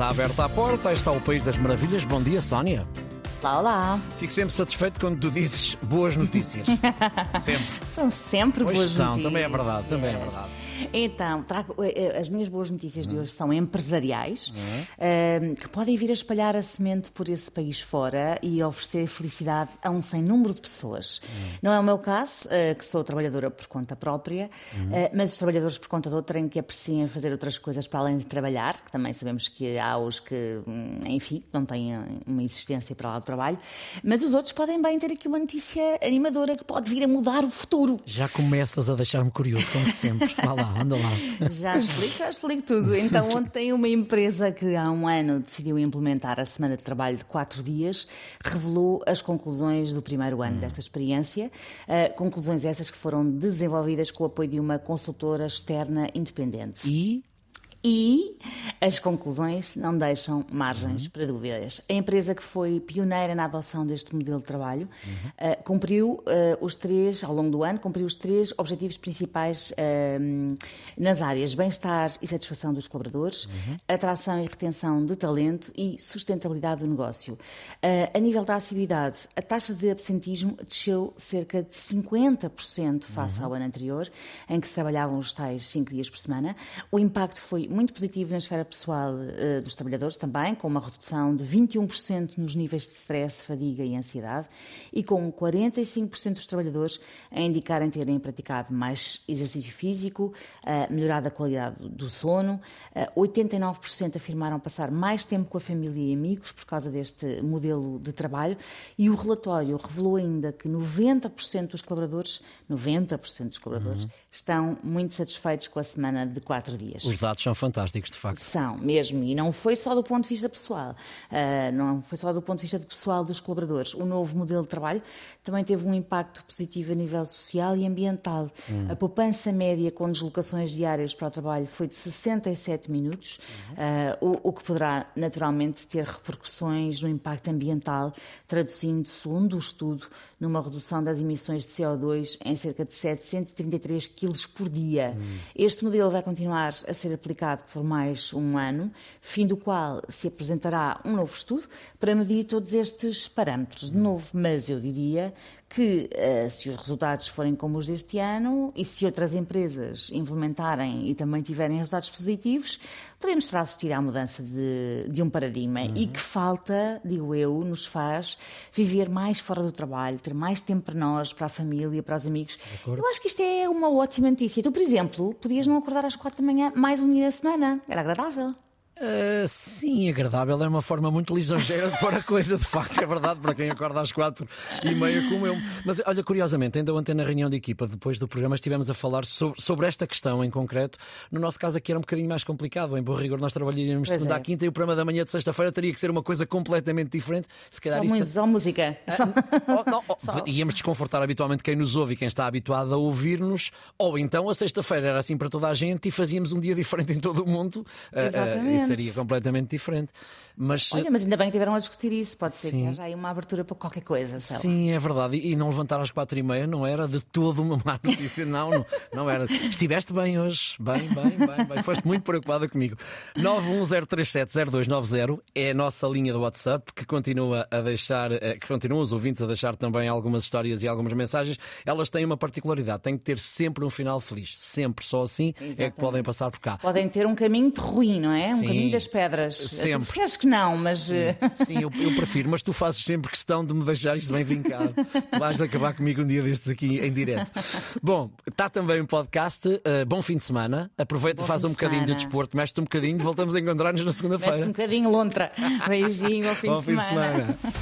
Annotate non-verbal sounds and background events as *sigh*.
Está aberta a porta, está o País das Maravilhas. Bom dia, Sónia. Olá, olá. Fico sempre satisfeito quando tu dizes boas notícias. *laughs* sempre. São sempre Pois boas são, notícias. também é verdade, também é verdade. Então, trago, eh, eh, as minhas boas notícias de hoje são empresariais, eh, que podem vir a espalhar a semente por esse país fora e oferecer felicidade a um sem número de pessoas. Não é o meu caso, eh, que sou trabalhadora por conta própria, eh, mas os trabalhadores por conta de outrem que apreciem fazer outras coisas para além de trabalhar, que também sabemos que há os que, hum, enfim, não têm uma existência para lá do trabalho, mas os outros podem bem ter aqui uma notícia animadora que pode vir a mudar o futuro. Já começas a deixar-me curioso, como sempre. Vá lá, anda lá. *laughs* Já explico, já explico tudo. Então, *laughs* ontem uma empresa que há um ano decidiu implementar a semana de trabalho de quatro dias revelou as conclusões do primeiro ano desta experiência. Uh, conclusões essas que foram desenvolvidas com o apoio de uma consultora externa independente. E E as conclusões não deixam margens para dúvidas. A empresa que foi pioneira na adoção deste modelo de trabalho eh, cumpriu eh, os três, ao longo do ano, cumpriu os três objetivos principais eh, nas áreas bem-estar e satisfação dos colaboradores, atração e retenção de talento e sustentabilidade do negócio. A nível da assiduidade, a taxa de absentismo desceu cerca de 50% face ao ano anterior, em que se trabalhavam os tais cinco dias por semana. O impacto foi muito positivo na esfera pessoal eh, dos trabalhadores também, com uma redução de 21% nos níveis de stress, fadiga e ansiedade, e com 45% dos trabalhadores a indicarem terem praticado mais exercício físico, eh, melhorado a qualidade do sono, eh, 89% afirmaram passar mais tempo com a família e amigos por causa deste modelo de trabalho, e o relatório revelou ainda que 90% dos colaboradores, 90% dos colaboradores, estão muito satisfeitos com a semana de quatro dias. os dados são fantásticos, de facto. São, mesmo, e não foi só do ponto de vista pessoal, ah, não foi só do ponto de vista pessoal dos colaboradores. O novo modelo de trabalho também teve um impacto positivo a nível social e ambiental. A poupança média com deslocações diárias para o trabalho foi de 67 minutos, ah, o, o que poderá naturalmente ter repercussões no impacto ambiental, traduzindo, segundo o estudo, numa redução das emissões de CO2 em cerca de 733 quilos por dia. Este modelo vai continuar a ser aplicado por mais um ano, fim do qual se apresentará um novo estudo para medir todos estes parâmetros. De novo, mas eu diria que eh, se os resultados forem como os deste ano e se outras empresas implementarem e também tiverem resultados positivos, podemos estar a assistir à mudança de, de um paradigma e que falta, digo eu, nos faz viver mais fora do trabalho, ter mais tempo para nós, para a família, para os amigos. Eu acho que isto é uma ótima notícia. Tu, por exemplo, podias não acordar às quatro da manhã mais um dia da semana. Era agradável. Ah, sim, agradável é uma forma muito lisonjeira de pôr a coisa, de facto, é verdade, para quem acorda às quatro e meia como eu. Mas olha, curiosamente, ainda ontem na reunião de equipa, depois do programa, estivemos a falar sobre, sobre esta questão em concreto. No nosso caso aqui era um bocadinho mais complicado. Em bom rigor, nós trabalharíamos Pois segunda é. à quinta e o programa da manhã de sexta-feira teria que ser uma coisa completamente diferente. Se calhar Só, isso. só música. Só- Oh, não, oh, *laughs* Só- Íamos desconfortar habitualmente quem nos ouve e quem está habituado a ouvir-nos, ou então a sexta-feira era assim para toda a gente e fazíamos um dia diferente em todo o mundo. Ah, ah, Exatamente. Seria completamente diferente. Mas Olha, mas ainda bem que tiveram a discutir isso. Pode ser Sim. que haja aí uma abertura para qualquer coisa. sei lá. Sim, é verdade. E e não levantar às quatro e meia não era de todo uma má notícia. Não, não, não era. Estiveste bem hoje. Bem, bem, bem, bem. Foste muito preocupada comigo. 910370290 é a nossa linha do WhatsApp que continua a deixar, eh, que continuam os ouvintes a deixar também algumas histórias e algumas mensagens. Elas têm uma particularidade, têm que ter sempre um final feliz. Sempre. Só assim é que Exatamente. podem passar por cá. Podem ter um caminho de ruim, não é? Um Sim. Caminho das pedras. Sempre. Tu preferes que não, mas. eh, *laughs* Sim, eu, eu prefiro, mas tu fazes sempre questão de me deixar isso bem vincado. Tu vais de acabar comigo um dia destes aqui em direto. Bom, está também um podcast. uh, bom fim de semana. Aproveita, Bom faz um de bocadinho de semana. desporto, mexe-te um bocadinho. Voltamos a encontrar-nos na Veste um segunda-feira. bocadinho lontra. Beijinho, bom fim Bom de fim de semana. semana.